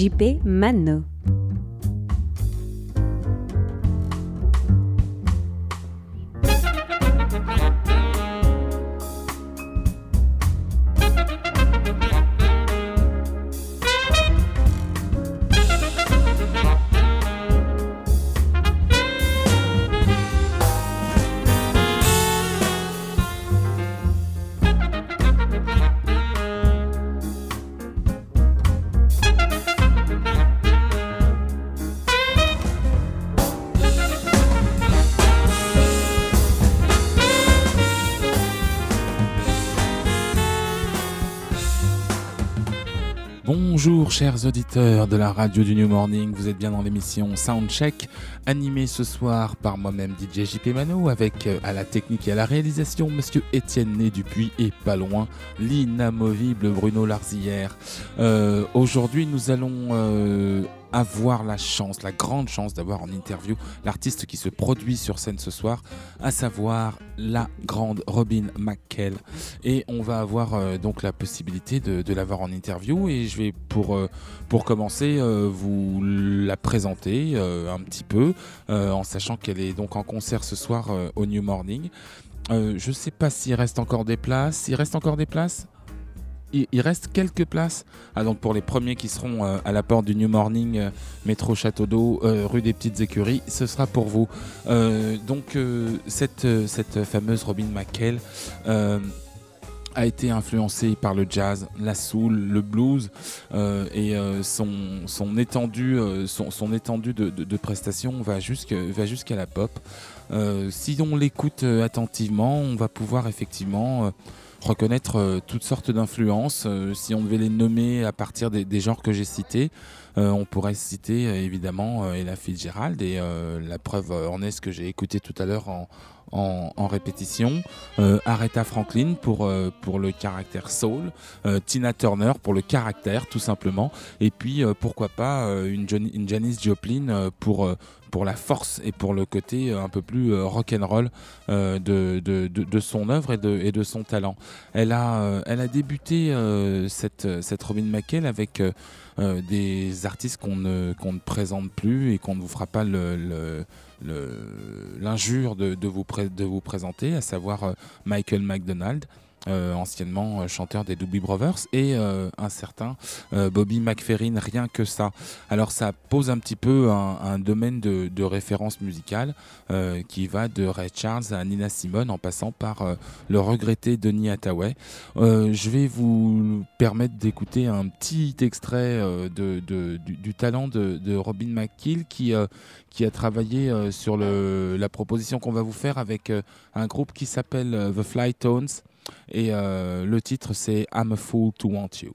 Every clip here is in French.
JP Mano. Chers auditeurs de la radio du New Morning, vous êtes bien dans l'émission Soundcheck, animée ce soir par moi-même DJ JP Mano, avec euh, à la technique et à la réalisation Monsieur Étienne Né Dupuis et pas loin l'inamovible Bruno Larzillière. Euh, Aujourd'hui nous allons euh, avoir la chance, la grande chance d'avoir en interview l'artiste qui se produit sur scène ce soir, à savoir la grande Robin McKell. Et on va avoir euh, donc la possibilité de, l'avoir en interview et je vais pour, euh, pour commencer euh, vous la présenter un petit peu en sachant qu'elle est donc en concert ce soir au New Morning. Je sais pas s'il reste encore des places. Il reste encore des places? Il, reste quelques places. Ah, donc pour les premiers qui seront euh, à la porte du New Morning, euh, métro Château d'Eau, euh, rue des Petites Écuries, ce sera pour vous. Donc cette, fameuse Robin McKell a été influencée par le jazz, la soul, le blues et son, étendue, de, prestations va jusqu'à la pop. Si on l'écoute attentivement, on va pouvoir effectivement reconnaître euh, toutes sortes d'influences. Euh, si on devait les nommer à partir des, genres que j'ai cités, euh, on pourrait citer évidemment Ella Fitzgerald et la preuve en est ce que j'ai écouté tout à l'heure en, en, répétition. Aretha Franklin pour, pour le caractère soul. Tina Turner pour le caractère tout simplement. Et puis pourquoi pas une, une Janis Joplin pour, pour la force et pour le côté euh, un peu plus euh, rock'n'roll euh, de, de, de, son œuvre et de, et de son talent. Elle a, elle a débuté cette, cette Robin McKell avec des artistes qu'on ne, qu'on ne présente plus et qu'on ne vous fera pas l'injure de, de, vous de vous présenter, à savoir Michael McDonald. Euh, anciennement euh, chanteur des Doobie Brothers et euh, un certain Bobby McFerrin, rien que ça. Alors ça pose un petit peu un, domaine de, référence musicale qui va de Ray Charles à Nina Simone en passant par le regretté Denis Hathaway. Je vais vous permettre d'écouter un petit extrait de, du, talent de, Robin McKill qui, qui a travaillé sur la proposition qu'on va vous faire avec un groupe qui s'appelle The Flytones et euh, le titre c'est I'm a Fool to Want You.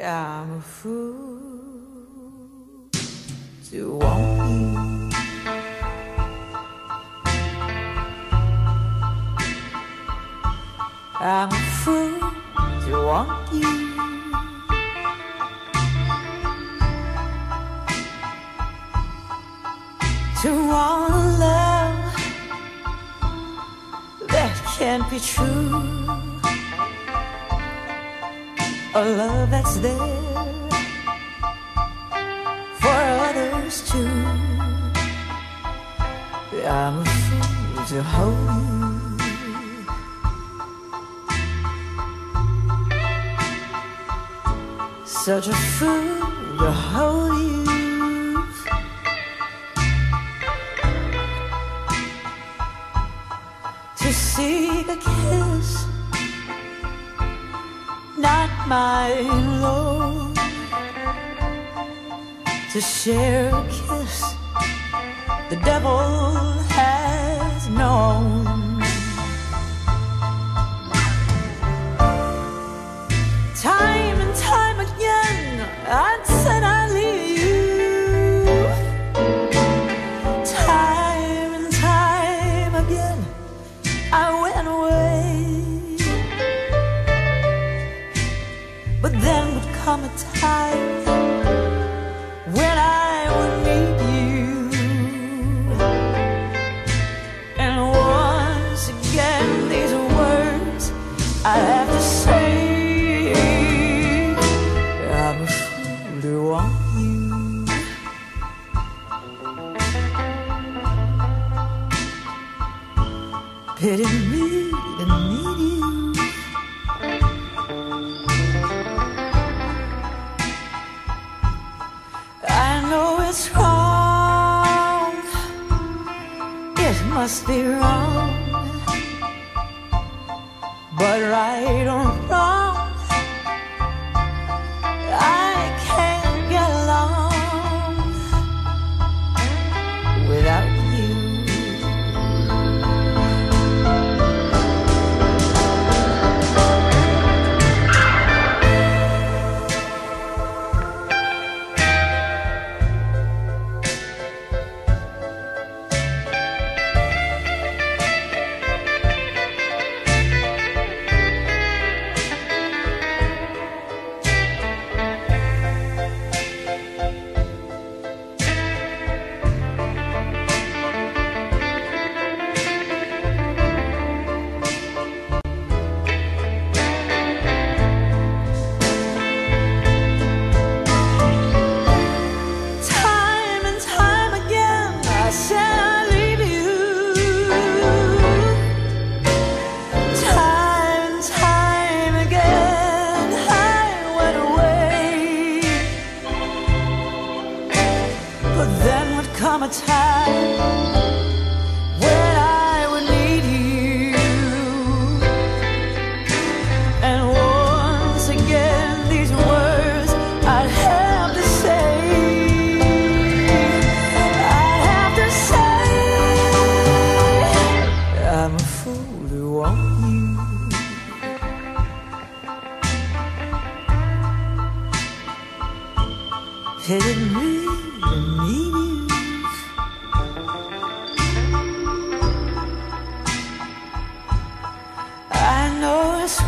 I'm a fool to want you. I'm a fool want you. To want a love that can't be true a love that's there for others too. I'm a fool to hold Such a fool to hold you. To seek a kiss not my Lord. to share a kiss must be wrong.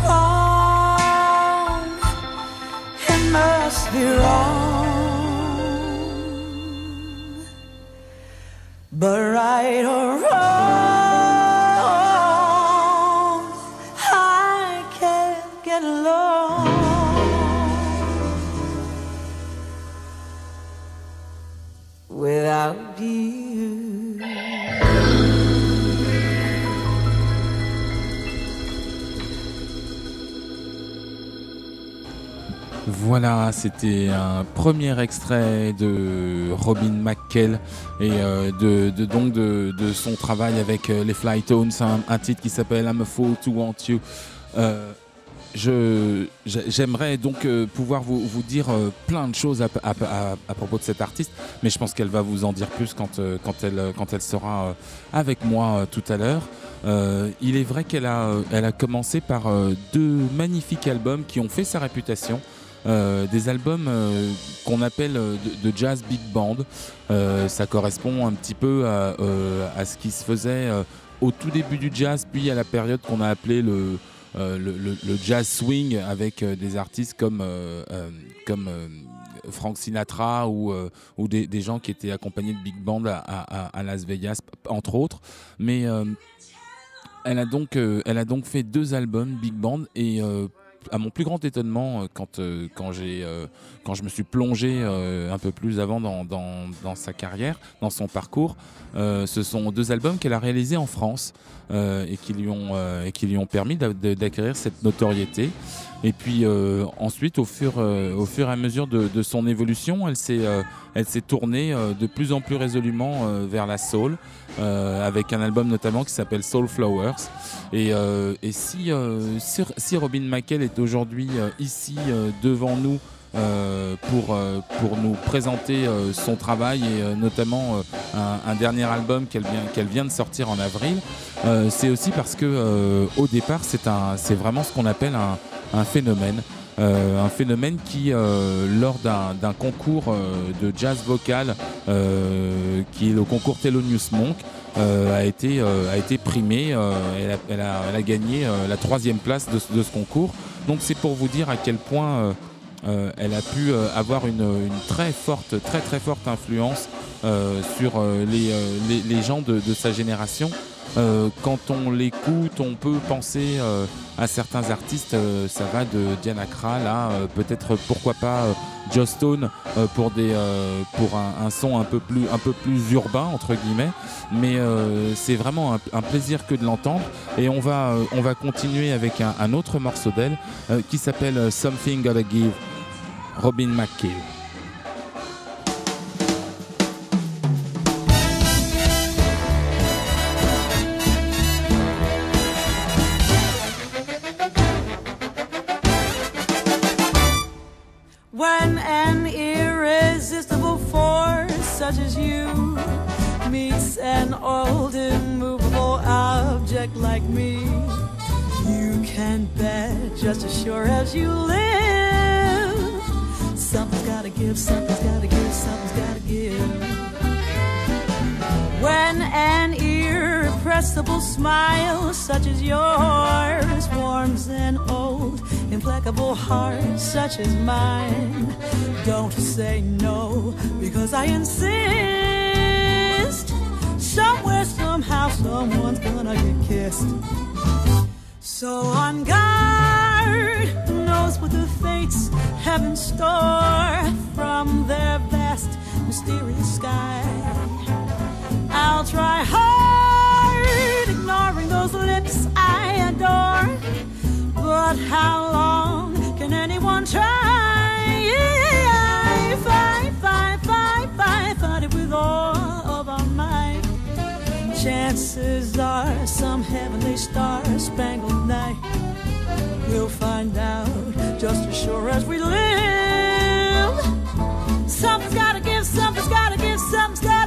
Wrong. It must be wrong. Voilà, c'était un premier extrait de Robin McKell et euh, de, donc de, son travail avec euh, les Flytones, un, un titre qui s'appelle I'm a Fool to Want You. Euh, J'aimerais donc euh, pouvoir vous, vous dire plein de choses à, propos de cette artiste, mais je pense qu'elle va vous en dire plus quand, quand, elle, quand elle sera avec moi tout à l'heure. Il est vrai qu'elle a, elle a commencé par deux magnifiques albums qui ont fait sa réputation. Euh, des albums euh, qu'on appelle euh, de, jazz big band. Ça correspond un petit peu à, à ce qui se faisait au tout début du jazz, puis à la période qu'on a appelé le, le, jazz swing avec des artistes comme, comme Frank Sinatra ou, ou des, des gens qui étaient accompagnés de big band à, à- Las Vegas, entre autres. Mais elle, a donc, elle a donc fait deux albums big band et à mon plus grand étonnement, euh, quand, euh, quand, euh, quand je me suis plongé un peu plus avant dans, dans- sa carrière, dans son parcours, ce sont deux albums qu'elle a réalisés en France et, qui lui ont, qui lui ont permis d'acquérir cette notoriété. Et puis ensuite, au fur, au fur et à mesure de, son évolution, elle s'est, elle s'est tournée de plus en plus résolument vers la soul, euh, avec un album notamment qui s'appelle Soul Flowers. Et, euh, euh, si, Robin McKell est aujourd'hui ici devant nous pour, nous présenter son travail et notamment un, dernier album qu'elle vient, de sortir en avril. c'est aussi parce que au départ, c'est, vraiment ce qu'on appelle un phénomène. Un phénomène qui, lors d'un concours de jazz vocal, qui est le concours Thelonious Monk, euh, a, été, euh, a été. Euh, elle a, gagné la troisième place de, ce concours. Donc c'est pour vous dire à quel point elle a pu avoir une, très forte, très très forte influence sur les, les, gens de sa génération. Euh, quand on l'écoute, on peut penser euh, à certains artistes. Euh, ça va de Diana Krall à peut-être pourquoi pas Joe Stone pour un, son un peu plus urbain entre guillemets. Mais c'est vraiment un, plaisir que de l'entendre. Et on va on va continuer avec un, autre morceau d'elle qui s'appelle Something Gotta Give, Robin McKill. Like me. You can bet just as sure as you live. Something's gotta give, something's gotta give, something's gotta give. When an irrepressible smile such as yours warms an old implacable heart such as mine. Don't say no, because I insist. Somewhere, somehow, someone's gonna get kissed. So on guard, who knows what the fates have in store from their vast, mysterious sky. I'll try hard, ignoring those lips I adore. But how long can anyone try? Yeah, fight, Chances are some heavenly star spangled night. We'll find out just as sure as we live. Something's gotta give, something's gotta give, something's gotta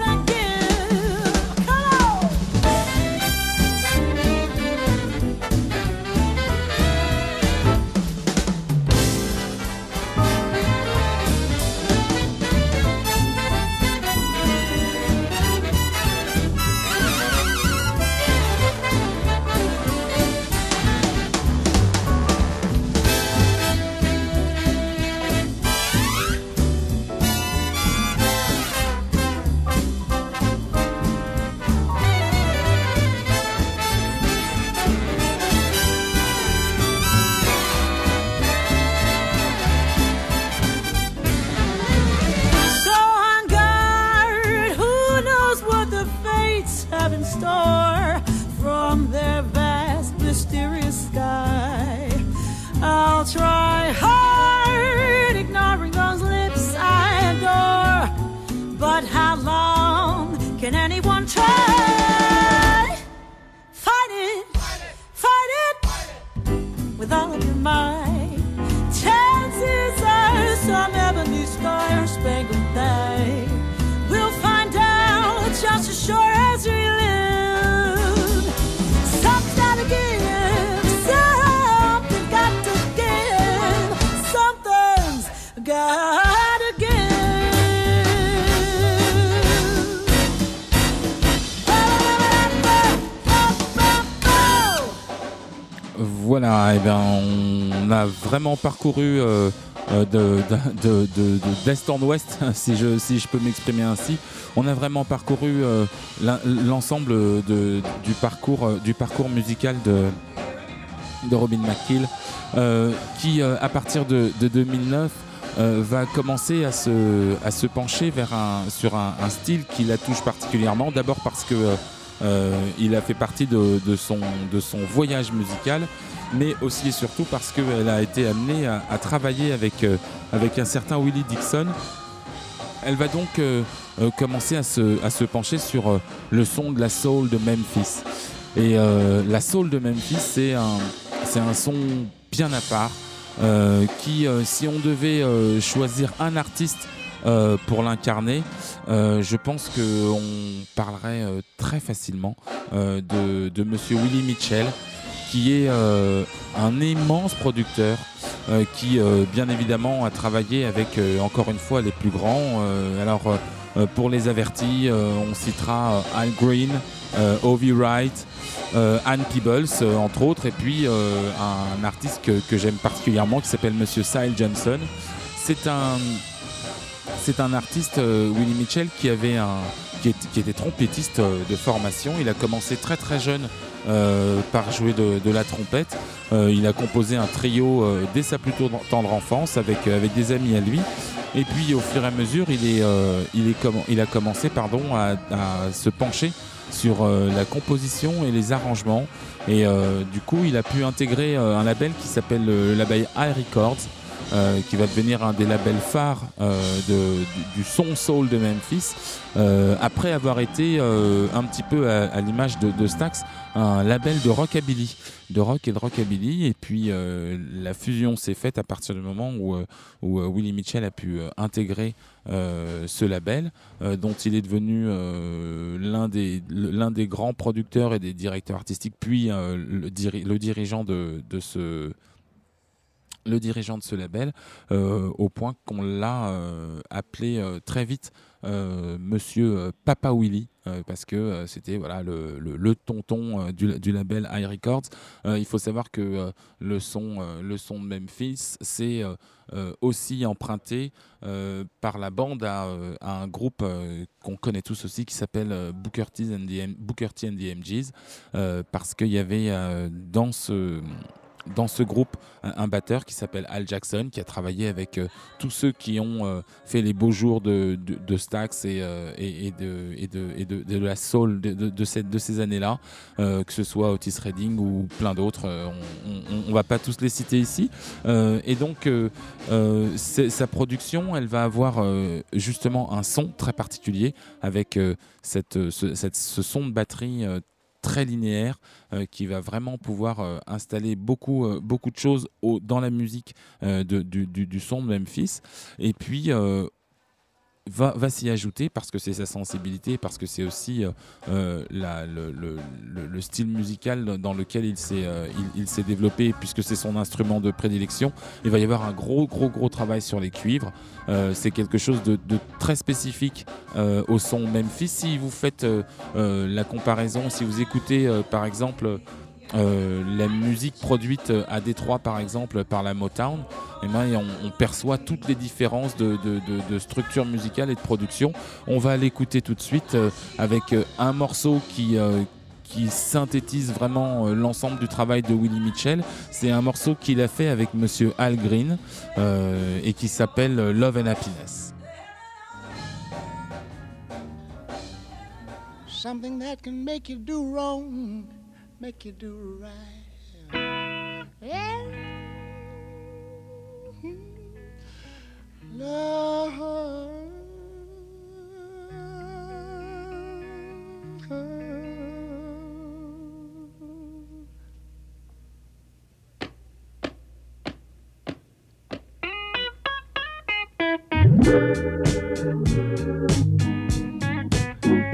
Voilà, et eh bien, on a vraiment parcouru euh, euh, de, de, de, d'est en ouest, si je, si je peux m'exprimer ainsi. On a vraiment parcouru euh, l'ensemble de, du, parcours, du parcours musical de, de Robin McKill, qui, à partir de, 2009, va commencer à se, à se pencher vers un, sur un, style qui la touche particulièrement. D'abord parce que euh, il a fait partie de, son, voyage musical, mais aussi et surtout parce qu'elle a été amenée à, travailler avec, euh, avec un certain Willie Dixon. Elle va donc euh, euh commencer à se, pencher sur euh, le son de la soul de Memphis. Et la soul de Memphis, c'est un son bien à part. qui, si on devait choisir un artiste pour l'incarner, je pense qu'on parlerait très facilement de, de Monsieur Willie Mitchell, qui est un immense producteur. qui bien évidemment a travaillé avec encore une fois les plus grands. alors pour les avertis, on citera Al Green, Ovi Wright, Anne Peebles entre autres, et puis un artiste que, que j'aime particulièrement qui s'appelle Monsieur Sile Johnson. C'est un c'est un artiste, Willie Mitchell, qui était trompettiste euh, de formation. Il a commencé très très jeune euh, par jouer de, la trompette. Euh, il a composé un trio dès sa plutôt tendre enfance avec, des amis à lui. Et puis au fur et à mesure, il a commencé pardon, à, se pencher sur la composition et les arrangements. Et du coup, il a pu intégrer un label qui s'appelle le label High Records. Euh, qui va devenir un des labels phares euh, du, son soul de Memphis, euh, après avoir été un petit peu à, l'image de, Stax, un label de rockabilly, de rock et de rockabilly. Et puis la fusion s'est faite à partir du moment où, où Willie Mitchell a pu intégrer ce label, dont il est devenu l'un des, des grands producteurs et des directeurs artistiques, puis le, le, dirigeant de, de ce le dirigeant de ce label, euh, au point qu'on l'a euh, appelé euh, très vite Monsieur Papa Willy, parce que c'était voilà le, le, tonton du, du, label High Records. il faut savoir que le son, le son de Memphis, c'est aussi emprunté par la bande à, un groupe qu'on connaît tous aussi qui s'appelle Booker and Booker T and the MGs, parce qu'il y avait dans ce dans ce groupe un, batteur qui s'appelle Al Jackson, qui a travaillé avec euh, tous ceux qui ont euh, fait les beaux jours de, de, Stax et, euh, et, de, et, de, et de, la soul de, cette, de ces années-là, que ce soit Otis Redding ou plein d'autres. on ne va pas tous les citer ici. et donc, sa production, elle va avoir justement un son très particulier avec ce, cette, ce son de batterie très linéaire euh, qui va vraiment pouvoir euh, installer beaucoup, euh, beaucoup de choses dans la musique du, du, son de Memphis. Et puis va, s'y ajouter parce que c'est sa sensibilité, parce que c'est aussi euh, euh, le, le, le, style musical dans lequel il s'est euh, il, s'est développé, puisque c'est son instrument de prédilection. Il va y avoir un gros, gros, gros travail sur les cuivres. c'est quelque chose de très spécifique au son Memphis. Si vous faites la comparaison, si vous écoutez par exemple euh, la musique produite à Détroit par exemple par la Motown, eh ben, on, perçoit toutes les différences de, structure musicale et de production. On va l'écouter tout de suite euh, avec euh, un morceau qui, qui synthétise vraiment l'ensemble du travail de Willie Mitchell. C'est un morceau qu'il a fait avec Monsieur Al Green et qui s'appelle Love and Happiness. Something that can make you do wrong. Make you do right. Yeah. Love.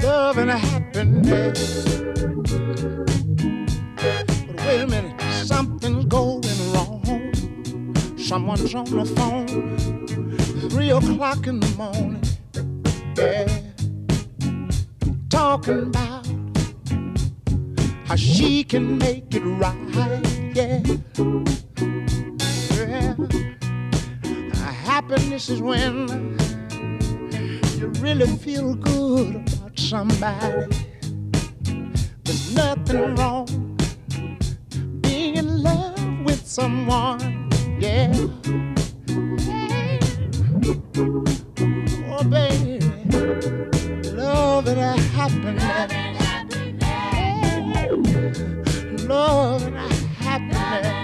Love and happiness Someone's on the phone, three o'clock in the morning, yeah, talking about how she can make it right, yeah. yeah. Happiness is when you really feel good about somebody. There's nothing wrong being in love with someone, yeah. Oh, baby, love and happiness. Love and happiness.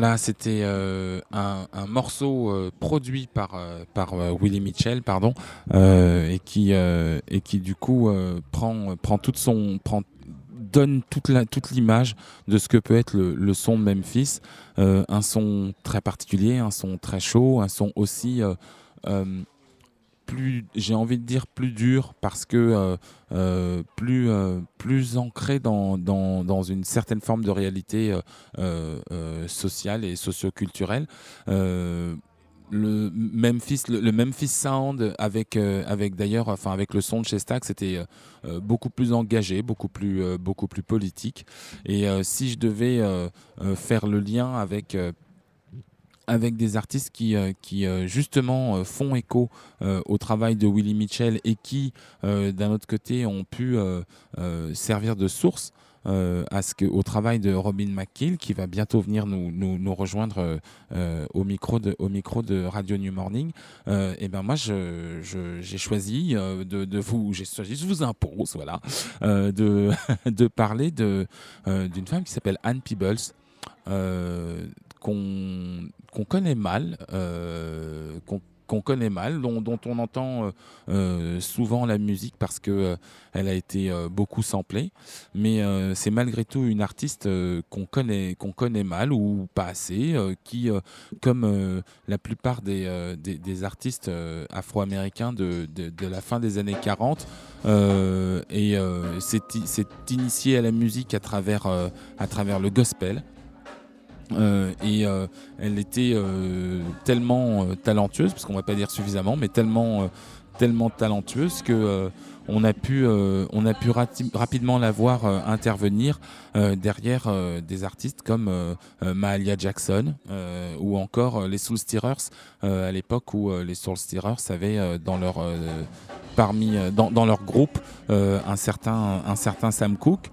Voilà, c'était euh, un, morceau euh, produit par, euh, par euh, Willie Mitchell, pardon, et qui et qui du coup prend prend toute son prend donne toute toute l'image de ce que peut être le, le son de Memphis, un son très particulier, un son très chaud, un son aussi plus, j'ai envie de dire plus dur parce que euh, euh, plus, euh, plus ancré dans, dans, dans une certaine forme de réalité sociale et socioculturelle. Le Memphis, le, le Memphis Sound avec avec d'ailleurs, enfin avec le son de chez Stax, c'était beaucoup plus engagé, beaucoup plus beaucoup plus politique. Et si je devais faire le lien avec avec des artistes qui, euh, qui euh, justement euh, font écho au travail de Willie Mitchell et qui, d'un autre côté, ont pu servir de source à ce que, au travail de Robin McKill, qui va bientôt venir nous, nous, rejoindre au, micro de, au micro de Radio New Morning. Euh, et ben moi, j'ai choisi de, vous, j'ai choisi, je vous impose, voilà, de, de parler d'une femme qui s'appelle Anne Peebles. qu'on qu'on connaît mal, euh, qu'on connaît mal, dont, on entend euh, euh, souvent la musique parce que euh, elle a été beaucoup samplée, mais c'est malgré tout une artiste qu'on connaît qu'on connaît mal ou pas assez, qui, comme la plupart des, des, artistes afro-américains de, de, la fin des années 40, euh, et s'est initiée à la musique à travers à travers le gospel. Euh, et euh, elle était euh, tellement talentueuse, parce qu'on va pas dire suffisamment, mais tellement, tellement talentueuse que on a pu, on a pu rapidement la voir intervenir derrière des artistes comme Mahalia Jackson ou encore les Soul Stirrers à l'époque où les Soul Stirrers avaient dans leur parmi dans, leur groupe un certain un certain Sam Cooke.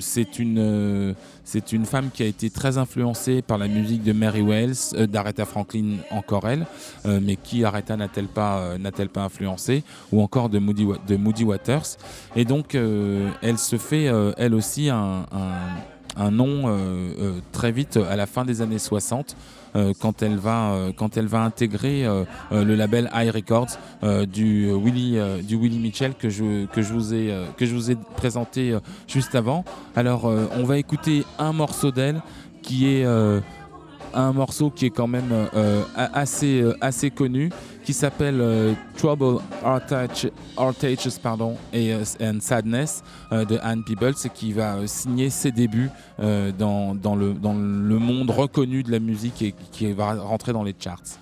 C'est une, c'est une femme qui a été très influencée par la musique de Mary Wells, euh, d'Aretha Franklin encore elle, euh, mais qui Aretha n'a-t-elle pas, pas influencé, ou encore de Moody, Waters. Et donc elle se fait elle aussi un nom très vite à la fin des années 60 euh, quand elle va euh, quand elle va intégrer euh, le label High Records du Willie du Willie Mitchell que je que je vous ai que je vous ai présenté juste avant. Alors on va écouter un morceau d'elle qui est un morceau qui est quand même assez, assez connu qui s'appelle euh, Trouble, Artaches pardon, and Sadness de Anne Peebles qui va signer ses débuts dans, dans, le, dans le monde reconnu de la musique et qui va rentrer dans les charts.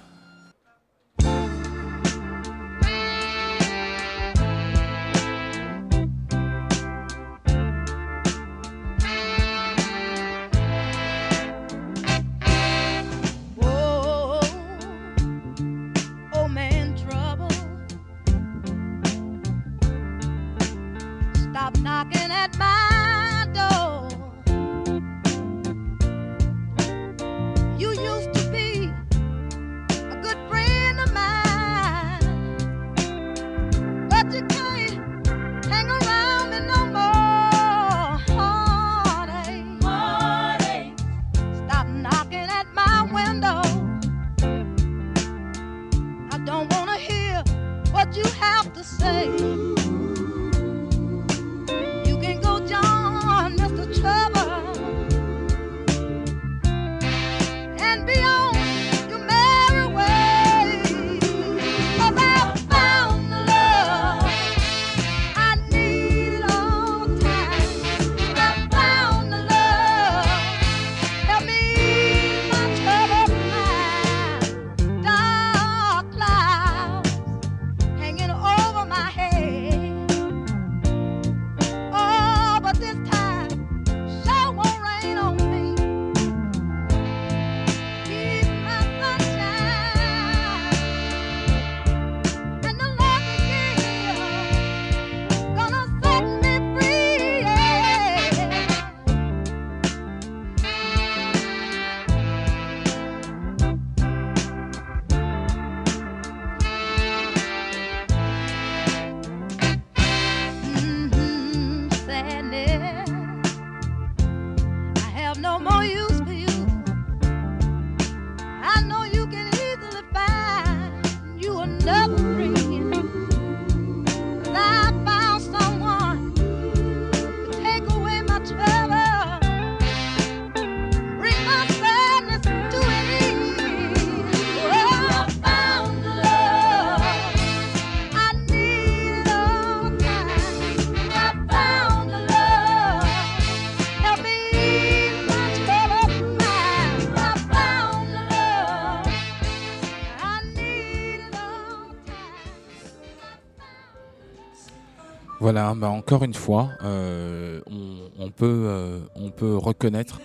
Bah, encore une fois, euh, on, peut, euh, on peut reconnaître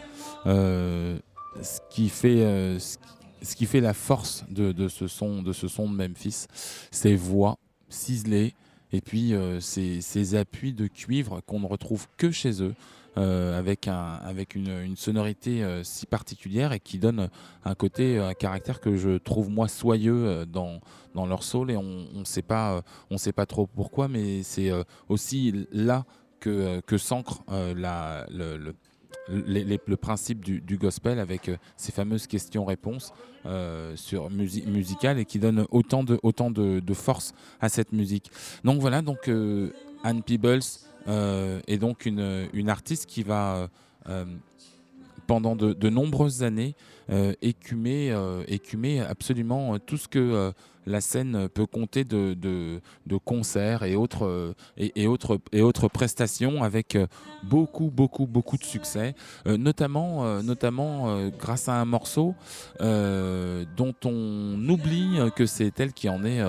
euh, ce, qui fait, ce, qui, fait la force de, ce son, de ce son de Memphis, ses voix ciselées et puis ces, appuis de cuivre qu'on ne retrouve que chez eux. avec, un, avec une, sonorité si particulière et qui donne un côté, un caractère que je trouve moi soyeux dans, dans leur soul et on ne sait pas on sait pas trop pourquoi mais c'est euh, aussi là que, euh, que s'ancre euh, la, le, le le principe du, gospel avec ces fameuses questions-réponses sur musique musicale et qui donne autant de autant de, de, force à cette musique. Donc voilà, donc Anne Peebles est donc une, une artiste qui va pendant de, de nombreuses années écumer, écumer absolument tout ce que la scène peut compter de, concerts et autres, euh, et, autres, prestations avec euh, beaucoup, beaucoup, beaucoup de succès, euh, notamment, grâce à un morceau dont on oublie que c'est elle qui en est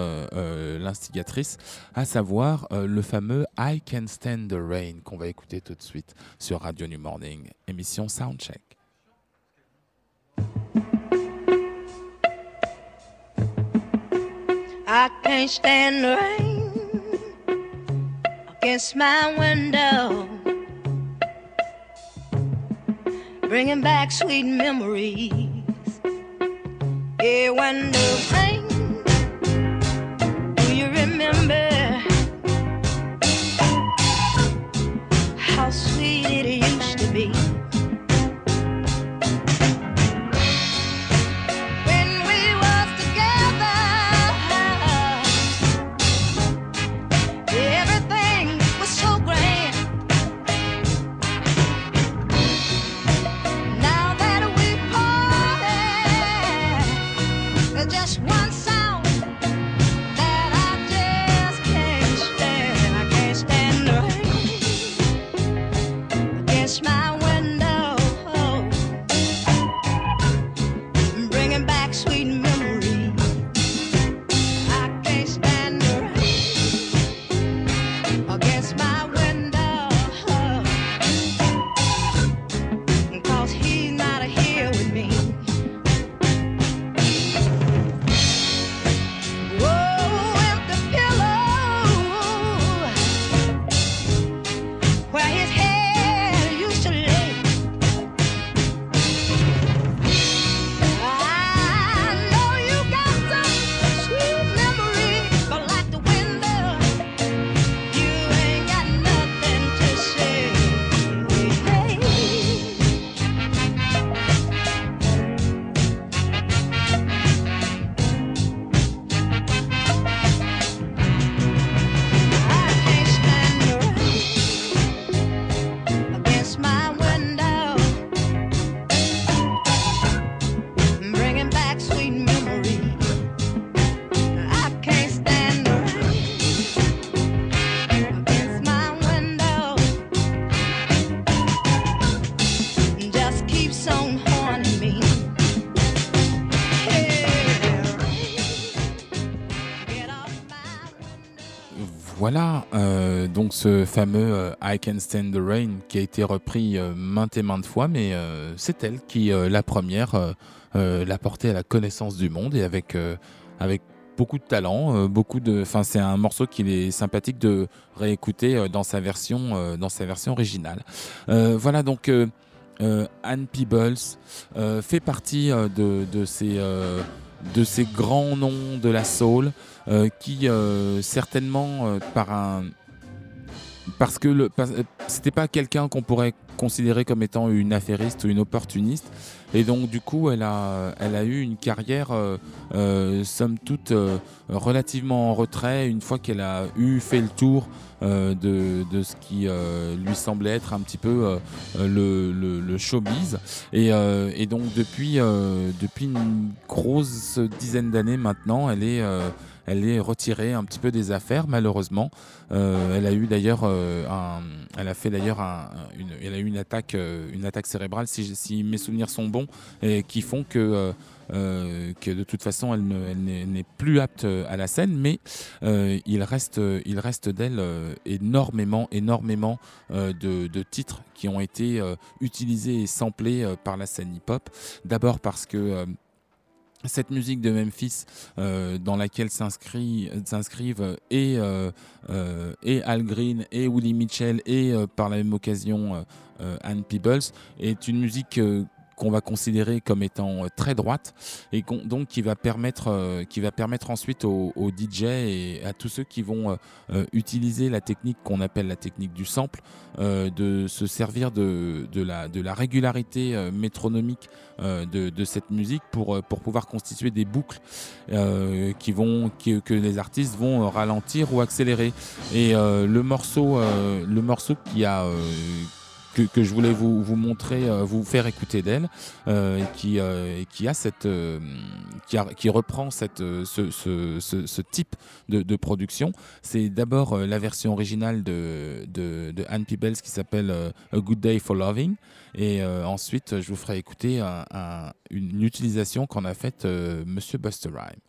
l'instigatrice, à savoir le fameux I Can Stand the Rain qu'on va écouter tout de suite sur Radio New Morning, émission Soundcheck. I can't stand the rain. Against my window, bringing back sweet memories. Yeah, when the rain, do you remember ce fameux euh, I Can Stand the Rain qui a été repris euh, maintes et maintes fois, mais euh, c'est elle qui, la première, l'a porté à la connaissance du monde et avec, avec beaucoup de talent, beaucoup de, enfin c'est un morceau qu'il est sympathique de réécouter dans sa version, dans sa version originale. Voilà donc. Anne Peebles fait partie de, de ces, de ces grands noms de la soul qui certainement par un parce que euh, c'était pas quelqu'un qu'on pourrait considérer comme étant une affairiste ou une opportuniste. Et donc du coup elle a elle a eu une carrière euh, euh, somme toute euh, relativement en retrait une fois qu'elle a eu fait le tour euh, de, de ce qui lui semblait être un petit peu le, le, le showbiz. Et, et donc depuis depuis une grosse dizaine d'années maintenant elle est elle est retirée un petit peu des affaires malheureusement. Euh, elle a eu d'ailleurs euh, elle a fait d'ailleurs un- une, elle a eu une attaque, euh, une attaque cérébrale si, mes souvenirs sont bons qui font que que de toute façon elle ne- elle n'est plus apte à la scène, mais il reste, il reste d'elle énormément, énormément de, titres qui ont été utilisés et samplés par la scène hip-hop. D'abord parce que cette musique de Memphis euh, dans laquelle s'inscrivent et, euh, euh, et Al Green et Willie Mitchell et par la même occasion euh, euh, Ann Peebles est une musique qu'on va considérer comme étant euh, très droite et donc qui va permettre euh, qui va permettre ensuite aux, DJ et à tous ceux qui vont euh, utiliser la technique qu'on appelle la technique du sample de se servir de, la de la régularité métronomique de, cette musique pour, pouvoir constituer des boucles qui vont, que les artistes vont ralentir ou accélérer. Et le morceau, le morceau qui a, que, je voulais vous, vous montrer, euh, vous faire écouter d'elle, euh, et qui, euh, qui a cette, qui, qui reprend cette, ce, ce, ce, type de, production. C'est d'abord la version originale de, de, Anne Peebles qui s'appelle A Good Day for Loving, et ensuite je vous ferai écouter un- un- une utilisation qu'en a faite Monsieur Buster Rhymes.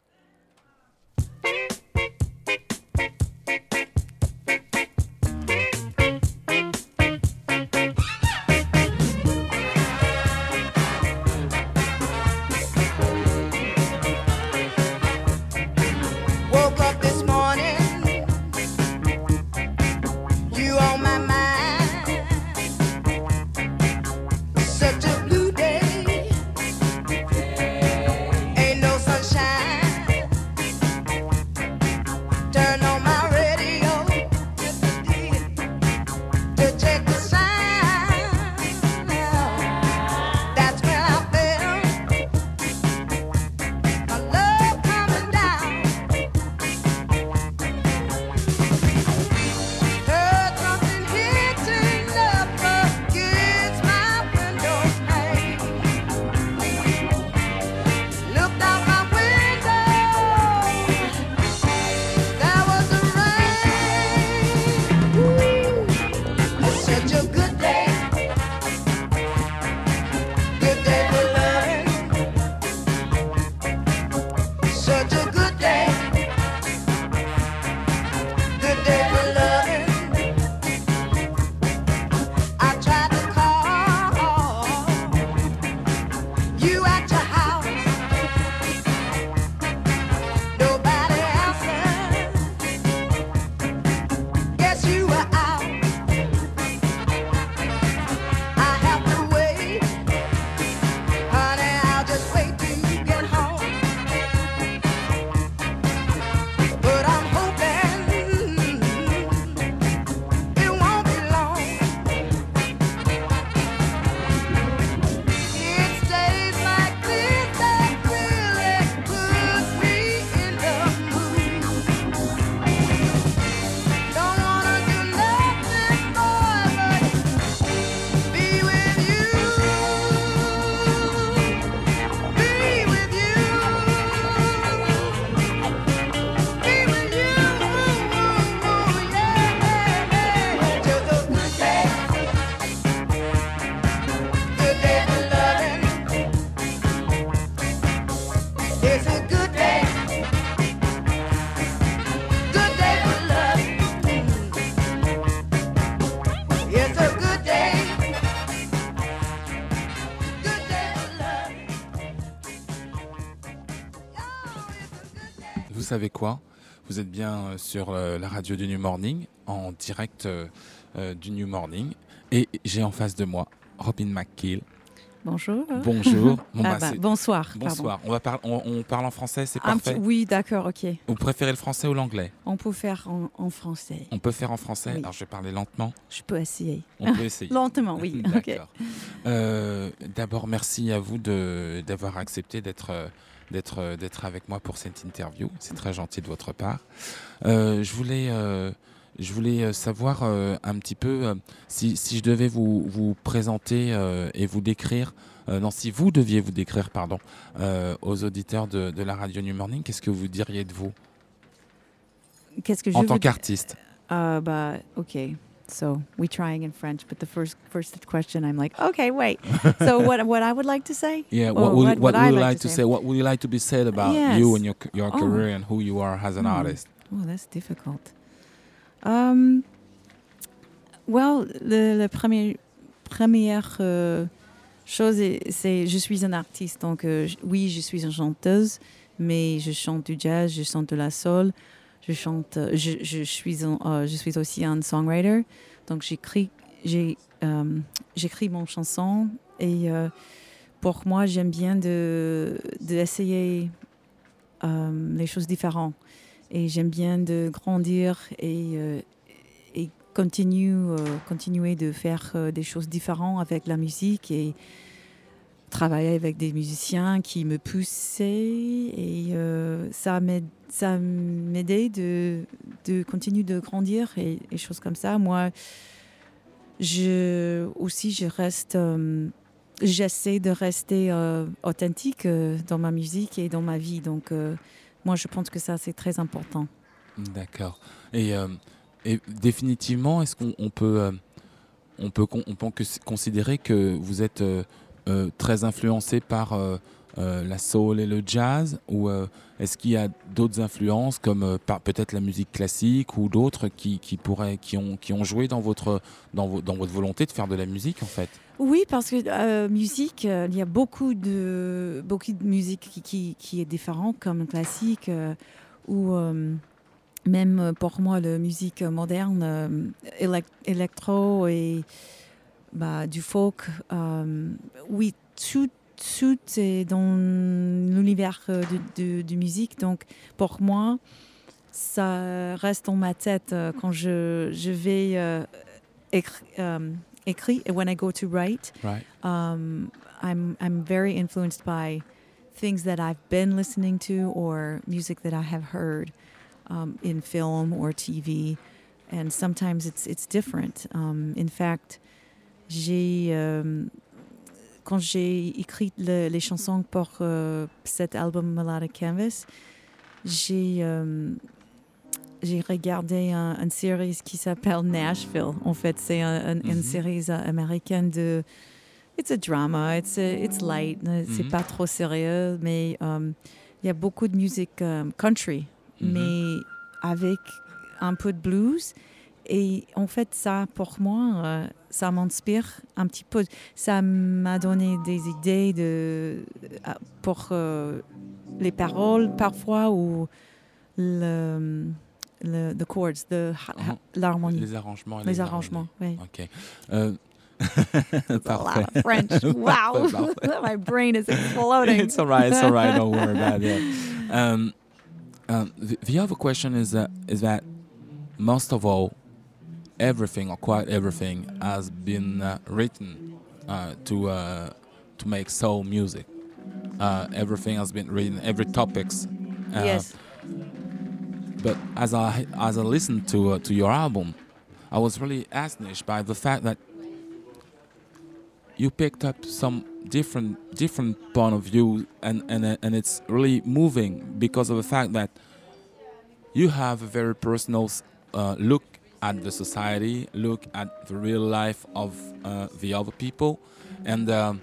Savez quoi Vous êtes bien euh, sur euh, la radio du New Morning, en direct euh, du New Morning. Et j'ai en face de moi Robin McKill. Bonjour. Bonjour. Bon, Ah bah, bah, bonsoir. pardon. Bonsoir. On, va par- on, on parle en français, c'est parfait. oui, d'accord, ok. Vous préférez le français ou l'anglais? On peut faire en, en français. On peut faire en français? Oui. Alors je vais parler lentement. Je peux essayer. On peut essayer. Lentement, oui. D'accord. Euh, D'abord, merci à vous de- d'avoir accepté d'être euh, d'être euh, d'être avec moi pour cette interview. C'est très gentil de votre part. Euh, je voulais euh, je voulais euh, savoir euh, un petit peu euh, si, si je devais vous, vous présenter euh, et vous décrire. euh, non, si vous deviez vous décrire, pardon, euh, aux auditeurs de, de la radio New Morning, qu'est-ce que vous diriez de vous Qu'est-ce que je en tant qu'artiste? Uh, bah, ok. So we trying in French, but the first first question, I'm like, okay, wait. so what what I would like to say? Yeah, what would, what what would I like like to say? say? What would you like to be said about Yes. you and your your Oh. career and who you are as an Hmm. artist? Oh, that's difficult. Um, well, le, la première, première euh, chose, est- c'est je suis un artiste. Donc, euh, oui, je suis une chanteuse, mais je chante du jazz, je chante de la soul, je chante, euh, je, suis, aussi un songwriter. Donc, j'écris, euh, mon chanson et euh, pour moi, j'aime bien de d'essayer les choses différentes et j'aime bien de grandir et, et continue, continuer de faire des choses différentes avec la musique et travailler avec des musiciens qui me poussaient et ça m'aide ça m'aidait de, de continuer de grandir et, choses comme ça. Moi je aussi je reste euh, j'essaie de rester euh, authentique euh, dans ma musique et dans ma vie. Donc moi je pense que ça c'est très important. D'accord. Et, définitivement, est-ce qu'on on peut, on peut, on peut cons- considérer que vous êtes très influencé par euh, la soul et le jazz ou euh, est-ce qu'il y a d'autres influences comme euh, peut-être la musique classique ou d'autres qui, qui pourraient, qui ont, qui ont joué dans votre, dans, dans votre volonté de faire de la musique en fait? Oui, parce que musique, il y a beaucoup de, beaucoup de musique qui, qui, est différente, comme classique, ou même pour moi, la musique moderne, euh, élec- électro et bah, du folk. oui, tout, tout est dans l'univers euh, de, de, de musique. Donc, pour moi, ça reste dans ma tête euh, quand je, je vais euh, écri- euh, écrire. Et when I go to write, Right. um, I'm I'm very influenced by things that I've been listening to or music that I have heard um, in film or TV, and sometimes it's it's different. Um, in fact, j'ai euh, quand j'ai écrit le- les chansons pour euh, cet album Melodic Canvas, j'ai euh, j'ai regardé un- une série qui s'appelle Nashville. En fait, c'est un- un- une Mhm. série américaine de. It's a drama, it's, a- it's light, euh, c'est Mhm. pas trop sérieux, mais euh, il y a beaucoup de musique country, Mhm. mais avec un peu de blues. Et en fait, ça, pour moi, euh, ça m'inspire un petit peu. Ça m'a donné des idées de, euh, pour euh, les paroles parfois ou le, le the chords, the- Mhm. l'harmonie, Les arrangements. les, harmonies. arrangements. Oui. Ok. Euh, A Parfait. lot of French. Wow, my brain is exploding. it's all right. It's all right. Don't worry about it. Um, um, the, the other question is that is that most of all, everything or quite everything has been uh, written uh, to uh, to make soul music. Uh, everything has been written. Every topics. Uh, yes. But as I as I listened to uh, to your album, I was really astonished by the fact that you picked up some different different point of view, and and and it's really moving because of the fact that you have a very personal uh, look at the society, look at the real life of uh, the other people, and um,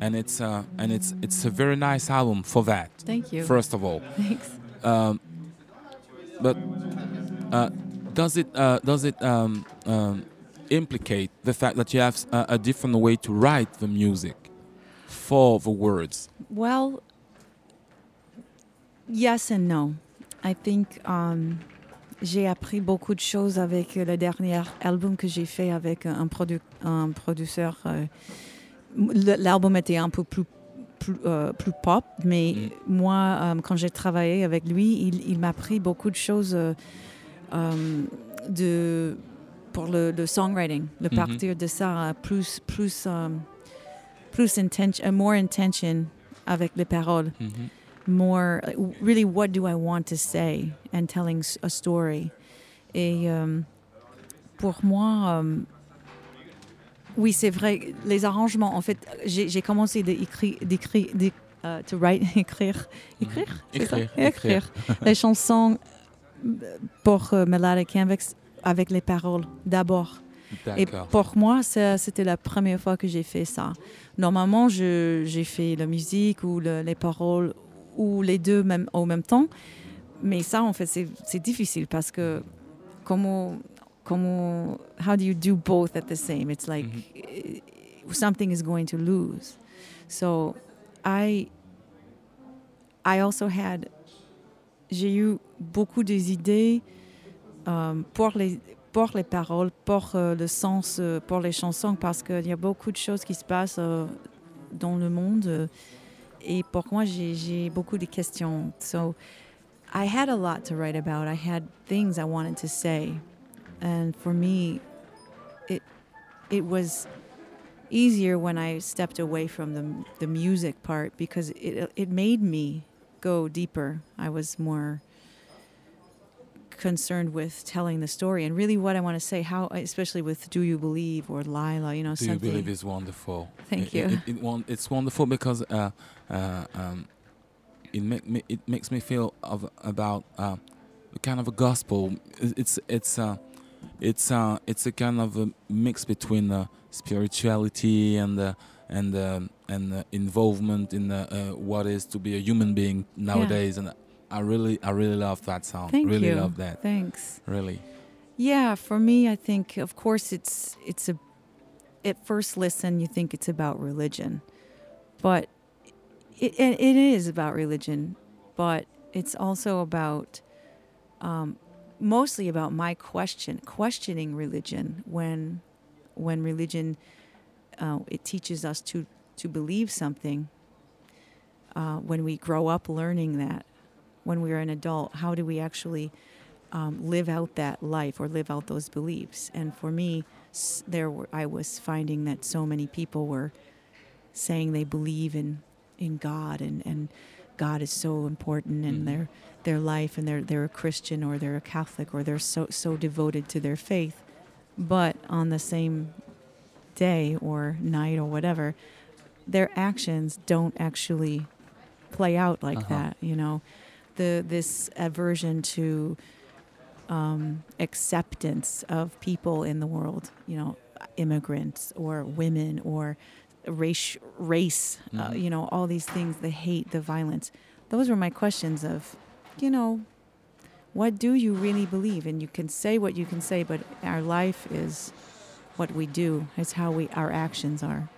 and it's uh, and it's it's a very nice album for that. Thank you. First of all. Thanks. Um, but uh, does it uh, does it um, um, implicate the fact that you have a different way to write the music for the words? Well, yes and no. I think um, j'ai appris beaucoup de choses avec le dernier album que j'ai fait avec un, produ un producteur. euh, L'album était un peu plus, plus, euh, plus pop, mais moi, euh, quand j'ai travaillé avec lui, il, il m'a appris beaucoup de choses euh, euh, de, pour le, le songwriting, le Mhm. partir de ça, euh, plus, plus, euh, plus intention, more intention avec les paroles more like, really what do I want to say and telling a story? Et euh, pour moi, euh, oui, c'est vrai, les arrangements, en fait, j'ai commencé d'écrire, d'écrire, d'é- euh, to write, écrire, écrire, c'est ça? Écrire, écrire. les chansons euh, pour euh, Melodic Canvas avec les paroles d'abord. Et pour moi, c'était la première fois que j'ai fait ça. Normalement, j'ai fait la musique ou le- les paroles ou les deux même, au même temps. Mais ça, en fait, c'est difficile parce que comment, comment, how do you do both at the same? It's like eh, something is going to lose. So I, I also had, j'ai eu beaucoup des idées euh, pour les pour les paroles, pour euh, le sens, euh, pour les chansons, parce qu'il y a beaucoup de choses qui se passent euh, dans le monde. Et pour moi, j'ai beaucoup de questions. So, I had a lot to write about. I had things I wanted to say. And for me, it, it was easier when I stepped away from the, the music part because it, it made me go deeper. I was more concerned with telling the story and really what I want to say. How, especially with "Do You Believe" or "Lila," you know, Do you believe is wonderful? Thank It- you. It, it, it's wonderful because uh, uh, um, it make me it makes me feel of about uh, a kind of a gospel. It's it's uh, it's uh, it's a kind of a mix between uh, spirituality and uh, and um and uh, involvement in uh, uh, what is to be a human being nowadays. And I really I really love that song. Thank really you. love that. Thanks. Really. Yeah, for me, I think, of course, it's it's a. At first listen, you think it's about religion, but it it, it is about religion, but it's also about, um, mostly about my question, questioning religion when, when religion, uh, it teaches us to to believe something. Uh, when we grow up learning that, when we're an adult, how do we actually um, live out that life or live out those beliefs. And for me, there were, I was finding that so many people were saying they believe in in God and, and God is so important in Mhm. their their life and they're they're a Christian or they're a Catholic or they're so so devoted to their faith. But on the same day or night or whatever, their actions don't actually play out like Uh-huh. that, you know. The this aversion to um, acceptance of people in the world, you know, immigrants or women or race, race, uh, Mhm. you know, all these things, the hate, the violence. Those were my questions of, you know, what do you really believe? And you can say what you can say, but our life is what we do. It's how we our actions are.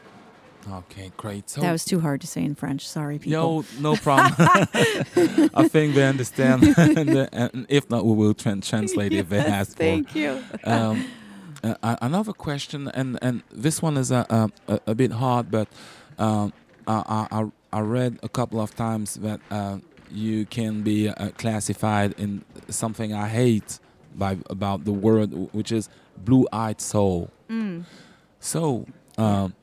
Okay, great. So that was too hard to say in French. Sorry, people. Yo, no problem. I think they understand. and, uh, and if not, we will tran translate if they Yes, ask for. Thank you. Um, uh, another question, and, and this one is a, a, a- a bit hard, but um, I, I, I- I read a couple of times that uh, you can be uh, classified in something I hate by about the word, which is blue-eyed soul. Mm. So um,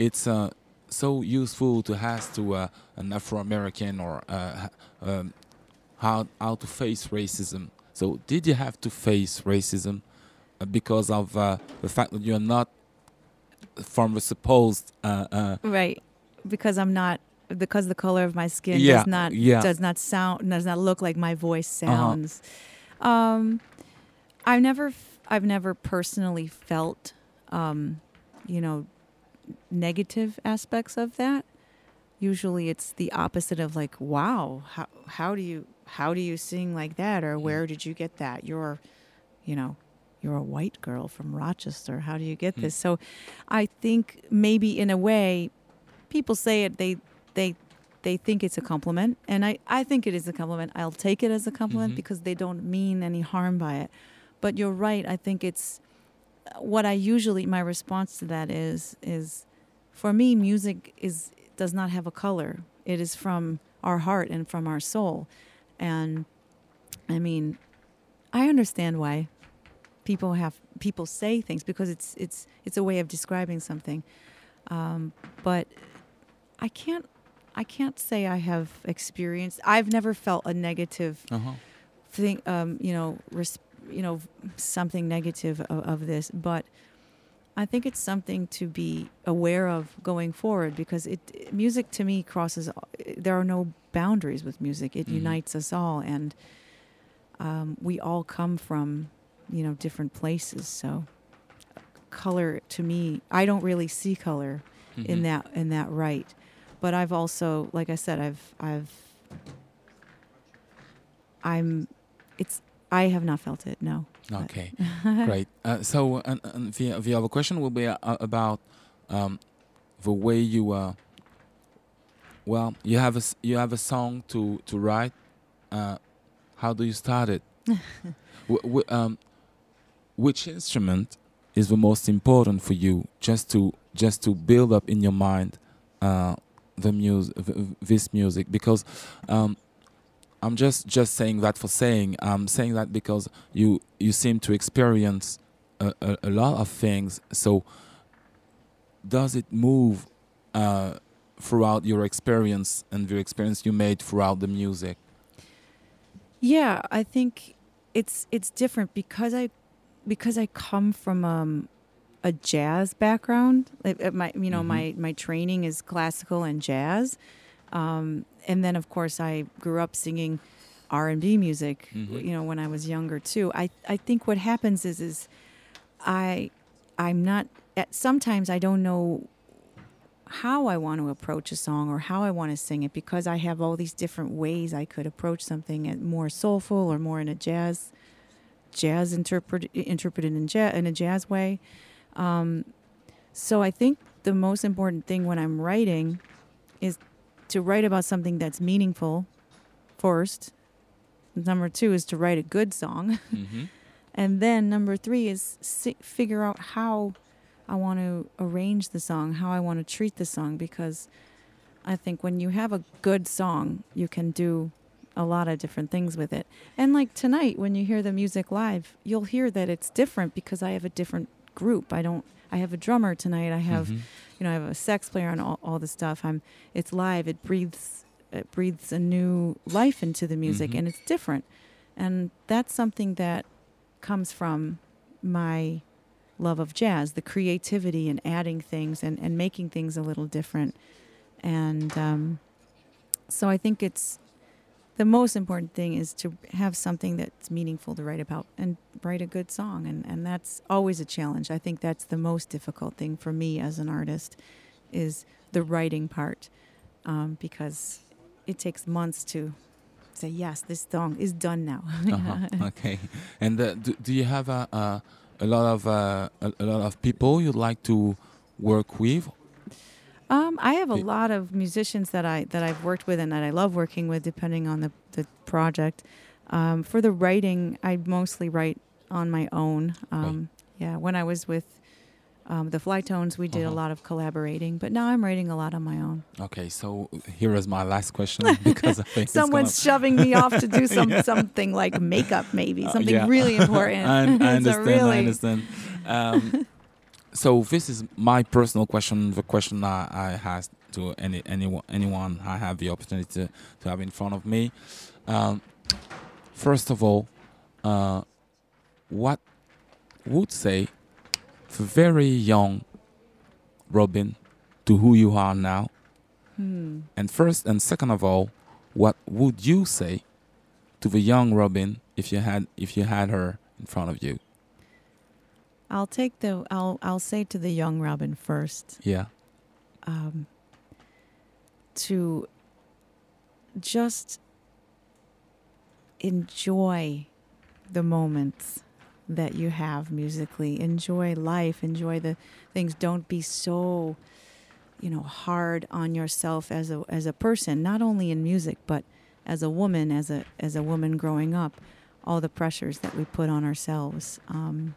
it's uh, so useful to ask to uh, an Afro-American or uh, um, how how to face racism. So did you have to face racism uh, because of uh, the fact that you're not from the supposed uh, uh, Right. Because I'm not because the color of my skin Yeah, does not yeah. Uh-huh. does not sound does not look like my voice sounds. Um I've never f- I've never personally felt um you know negative aspects of that. Usually it's the opposite of like wow, how how do you how do you sing like that or where did you get that? You're you know, you're a white girl from Rochester. How do you get Mm. this? So I think maybe in a way people say it they they they think it's a compliment and I, I think it is a compliment i'll take it as a compliment Mhm. because they don't mean any harm by it but you're right i think it's what i usually my response to that is is for me music is does not have a color it is from our heart and from our soul and i mean i understand why people have people say things because it's it's it's a way of describing something um, but I can't I can't say I have experienced. I've never felt a negative uh-huh. thing. Um, you know, res, you know, something negative of, of this, but I think it's something to be aware of going forward because it music to me crosses. There are no boundaries with music. It Mhm. unites us all, and um, we all come from you know different places. So color to me, I don't really see color in Mhm. that in that right but i've also like i said i've i've i'm it's i have not felt it no Okay, great. Uh, so, and, and the, the other question will be uh, about um, the way you. Uh, well, you have a you have a song to to write. Uh, how do you start it? w- w- um, which instrument is the most important for you, just to just to build up in your mind uh, the music, this music? Because um, I'm just just saying that for saying. I'm saying that because you you seem to experience a, a, a lot of things. So does it move uh, throughout your experience and the experience you made throughout the music? yeah i think it's it's different because I because I come from um, a jazz background. Like, my you know my my training is classical and jazz, um, and then of course I grew up singing R and B music. Mhm. You know when I was younger too. I I think what happens is is I I'm not at sometimes I don't know how I want to approach a song or how I want to sing it because I have all these different ways I could approach something at more soulful or more in a jazz jazz interpret interpreted in jazz in a jazz way. Um, so I think the most important thing when I'm writing is to write about something that's meaningful first. Number two is to write a good song. Mhm. And then number three is si- figure out how I want to arrange the song, how I want to treat the song, because I think when you have a good song, you can do a lot of different things with it. And like tonight, when you hear the music live, you'll hear that it's different because I have a different group. I don't. I have a drummer tonight. I have, Mhm. you know, I have a sax player and all, all the stuff. I'm. It's live. It breathes. It breathes a new life into the music, Mhm. and it's different. And that's something that comes from my love of jazz, the creativity and adding things and, and making things a little different. And um, so I think it's the most important thing is to have something that's meaningful to write about and write a good song. And, and that's always a challenge. I think that's the most difficult thing for me as an artist is the writing part um, because it takes months to say, yes, this song is done now. Uh-huh. okay. And uh, do, do you have a, a, a lot of uh, a, a lot of people you'd like to work with? Um, I have a lot of musicians that I that I've worked with and that I love working with, depending on the the project. Um, for the writing, I mostly write on my own. Um, Yeah, when I was with um, the Flytones, we did Uh-huh. a lot of collaborating, but now I'm writing a lot on my own. Okay, so here is my last question because I think Someone's shoving me off to do some something like makeup, maybe Uh, something yeah. really important. I, I understand. really- I understand. Um, so this is my personal question. The question I, I ask to any anyone anyone I have the opportunity to, to have in front of me. Um, first of all, uh, what would say the very young Robin to who you are now? Hmm. And first and second of all, what would you say to the young Robin if you had if you had her in front of you? I'll take the. I'll I'll say to the young Robin first. Yeah. um, to just enjoy the moments that you have musically. Enjoy life. Enjoy the things. Don't be so, you know, hard on yourself as a as a person. Not only in music, but as a woman, as a as a woman growing up. All the pressures that we put on ourselves, um,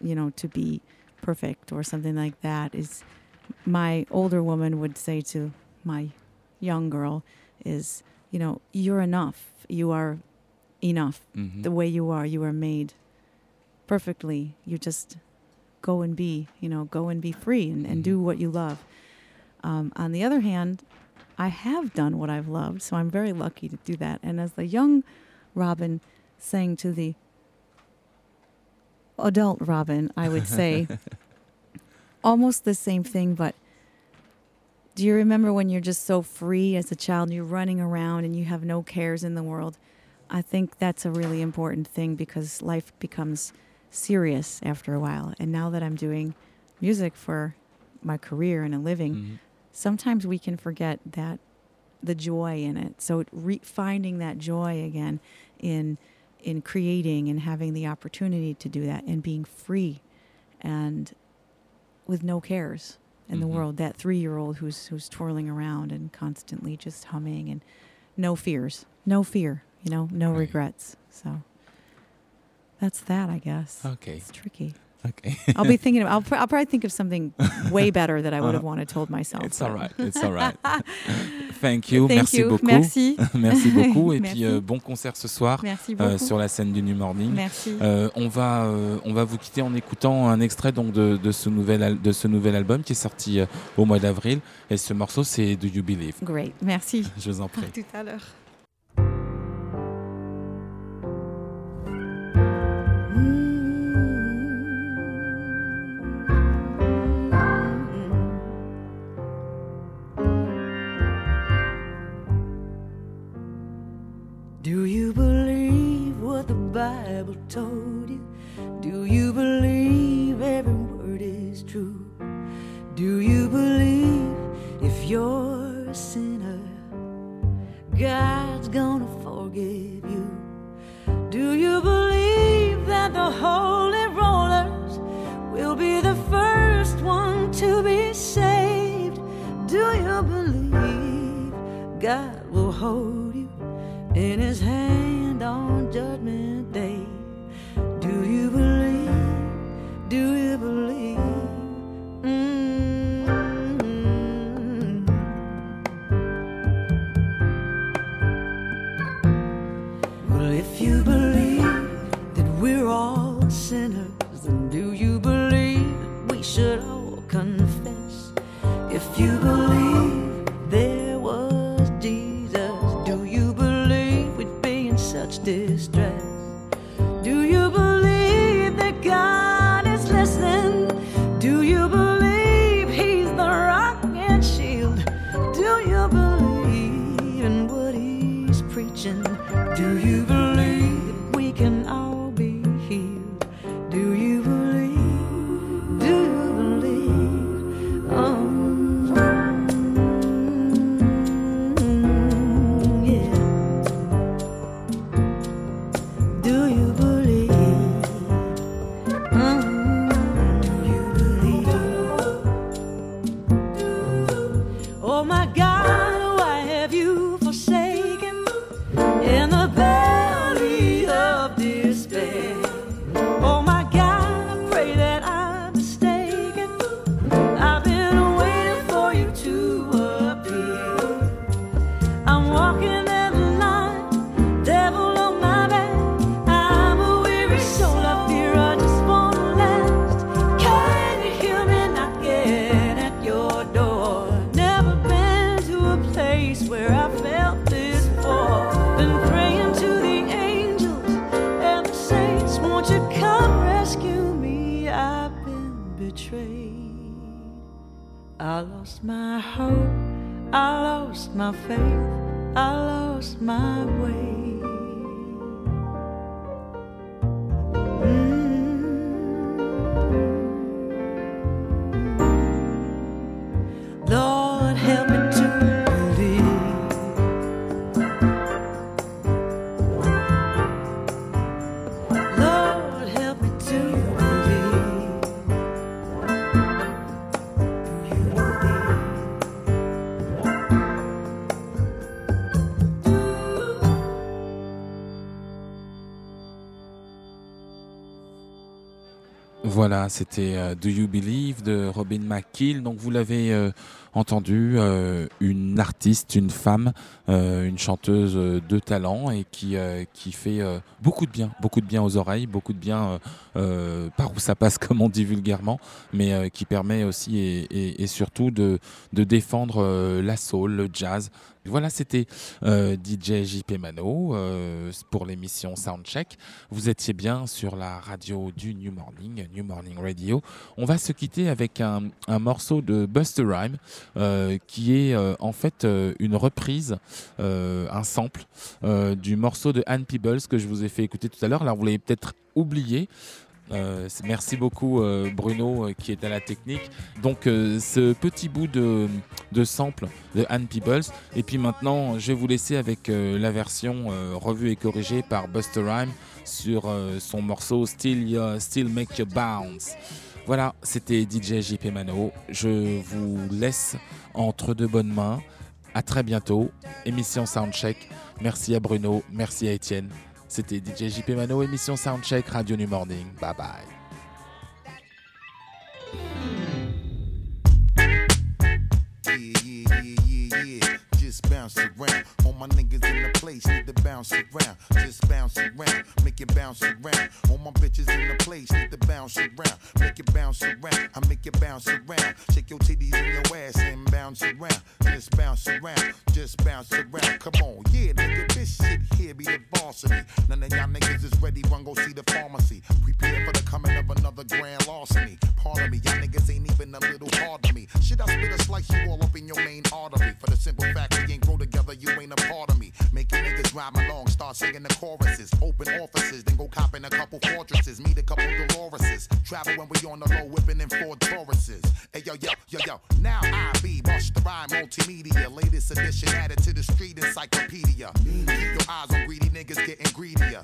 you know, to be perfect or something like that is my older woman would say to my young girl is, you know, you're enough. You are enough. Mhm. The way you are, you are made perfectly. You just go and be, you know, go and be free and, and Mhm. do what you love. Um, on the other hand, I have done what I've loved, so I'm very lucky to do that. And as the young Robin sang to the adult Robin, I would say almost the same thing, but do you remember when you're just so free as a child you're running around and you have no cares in the world? I think that's a really important thing because life becomes serious after a while. And now that I'm doing music for my career and a living, Mhm. sometimes we can forget that the joy in it. So re- finding that joy again in in creating and having the opportunity to do that and being free and with no cares in the Mhm. world. That three year old who's who's twirling around and constantly just humming and no fears, no fear, you know, no Right. regrets. So that's that, I guess. Okay. It's tricky. Okay. I'll be thinking. Of, I'll, pr- I'll probably think of something way better that I would have wanted told myself. It's all right. It's all right. Thank you. Thank Merci you. beaucoup. Merci. Merci beaucoup. Et Merci. puis euh, bon concert ce soir Merci euh, sur la scène du New Morning. Merci. Euh, on va on va vous quitter en écoutant un extrait donc de, de ce nouvel al- de ce nouvel album qui est sorti au mois d'avril et ce morceau c'est Do You Believe? Great. Merci. Je vous en prie. À tout à l'heure. Bible told you? Do you believe every word is true? Do you believe if you're a sinner, God's gonna forgive you? Do you believe that the holy rollers will be the first one to be saved? Do you believe God will hold you in his hand Voilà, c'était euh, Do You Believe de Robin McKill. Donc vous l'avez euh, entendu, euh, une artiste, une femme, euh, une chanteuse de talent et qui, euh, qui fait beaucoup de bien, beaucoup de bien aux oreilles, beaucoup de bien par où ça passe comme on dit vulgairement, mais qui permet aussi et, surtout de, de défendre la soul, le jazz. Voilà, c'était DJ JP Mano pour l'émission Soundcheck. Vous étiez bien sur la radio du New Morning, New Morning Radio. On va se quitter avec un, un morceau de Buster Rhyme qui est euh, en fait euh, une reprise, euh, un sample euh, du morceau de Anne Peebles que je vous ai fait écouter tout à l'heure. Là, vous l'avez peut-être oublié. Euh, merci beaucoup euh, Bruno euh, qui est à la technique. Donc euh, ce petit bout de, sample de Anne Peebles. Et puis maintenant, je vais vous laisser avec euh, la version euh, revue et corrigée par Buster Rhyme sur euh, son morceau Still, Still Make You Bounce. Voilà, c'était DJ JP Mano. Je vous laisse entre de bonnes mains. À très bientôt. Émission Soundcheck. Merci à Bruno, merci à Étienne. C'était DJ JP Mano, émission Soundcheck, Radio New Morning. Bye bye. Place need to bounce around. Just bounce around, make it bounce around. All my bitches in the place need to bounce around. Make it bounce around, I make it bounce around. Shake your titties and your ass and bounce around. Just bounce around, just bounce around. Come on, yeah, nigga, this shit here be the varsity. None of y'all niggas is ready, run go see the pharmacy. Prepare for the coming of another grand larceny. Pardon me, y'all niggas ain't even a little hard to me. Shit, I spit a slice you all up in your main artery. For the simple fact we ain't grow together, you ain't a part of me. Make niggas rhyme along, start singing the choruses. Open offices, then go cop in a couple fortresses, meet a couple Doloreses. Travel when we on the low, whipping in Ford Tauruses. Hey yo, yo, yo, yo. Now I be Bush the Rhyme Multimedia. Latest edition added to the street encyclopedia. Keep your eyes on greedy niggas getting greedier.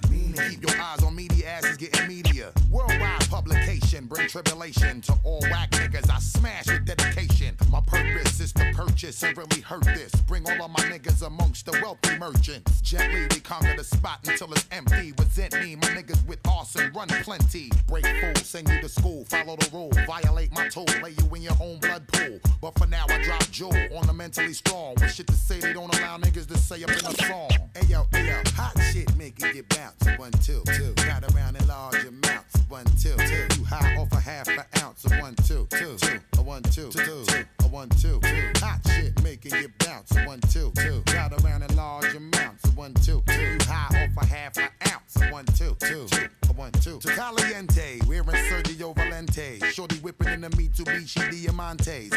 Keep your eyes on media asses getting media. Worldwide publication, bring tribulation to all whack niggas. I smash with dedication. My purpose is to purchase and really hurt this. Bring all of my niggas amongst the wealthy merchants. Gently we conquer the spot until it's empty. Resent me, my niggas with arson run plenty. Break fool, send you to school, follow the rule. Violate my tool, lay you in your own blood pool. But for now I drop jewel on the mentally strong. With shit to say they don't allow niggas to say up in a song. Hey yo, hot shit make it get bounce. One, two, two. Got around in large amounts. One, two, two. You high off a half an ounce. of One, two, two, two. A one, two, two, two. A one, two, two. Hot shit making you bounce. One, two, two. Got around in large amounts. One, two, two. High off a half an ounce. One, two, two. One, two, two. Caliente, in Sergio Valente. Shorty whipping in the.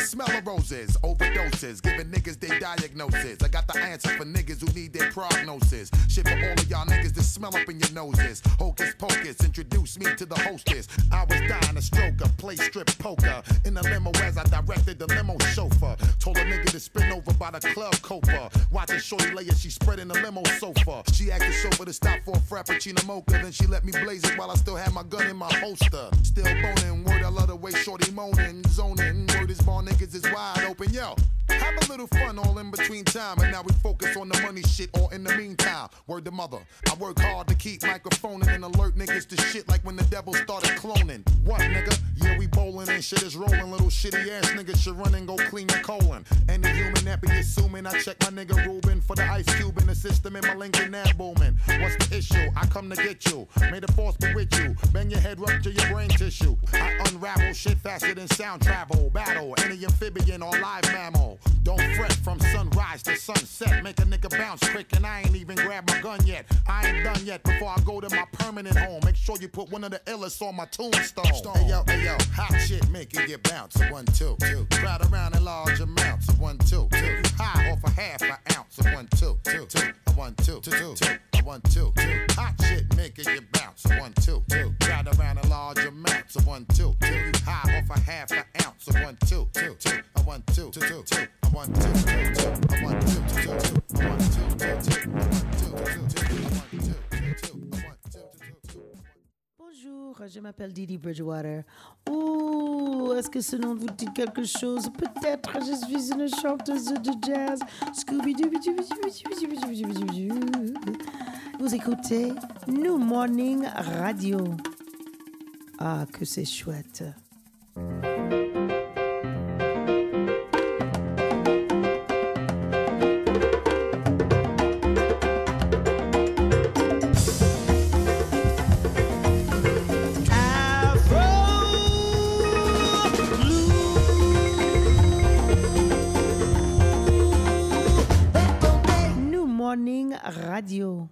Smell of roses, overdoses, giving niggas their diagnosis. I got the answer for niggas who need their prognosis. Shit for all of y'all niggas that smell up in your noses. Hocus pocus, introduce me to the hostess. I was dying to stroke her, play strip poker. In the limo as I directed the limo chauffeur. Told a nigga to spin over by the club copa. Watching Shorty lay as she spread in the limo sofa. She the chauffeur to stop for a frappuccino mocha. Then she let me blaze it while I still had my gun in my holster. Still boning, moaning, zoning. Word is ball niggas is wide open, yo. Have a little fun all in between time, and now we focus on the money shit. Or in the meantime, word to mother. I work hard to keep microphoning and alert niggas to shit like when the devil started cloning. What nigga? Yeah, we bowling and shit is rolling. Little shitty ass niggas should run and go clean your colon. Any human that be assuming I check my nigga Ruben for the ice cube the system in my Lincoln Nav booming. What's the issue? I come to get you. May the force be with you. Bang your head rupture your brain tissue. I unravel shit faster than sound travel. Battle any amphibian or live mammal. Don't fret from sunrise to sunset. Make a nigga bounce quick, and I ain't even grabbed my gun yet. I ain't done yet before I go to my permanent home. Make sure you put one of the illest on my tombstone. Hey yo, hey yo, hot shit make it get bounce. One, two, two. Crowd around in large amounts. One, two, two. High off a half an ounce. One, two, two, two. A One, two, two, two, two. A One, two, two. Hot shit it get bounce. One, two, two. Crowd around in large amounts. One, two, two. High off a half an ounce. One, two, two, two. A One, two, two, two. A One, two, two, two. A One, two, two, two. A One, two, two, two. Je m'appelle Didi Bridgewater. Oh, est-ce que ce nom vous dit quelque chose? Peut-être je suis une chanteuse de jazz. Scooby-Doo. Vous écoutez New Morning Radio. Ah, que c'est chouette. Радио.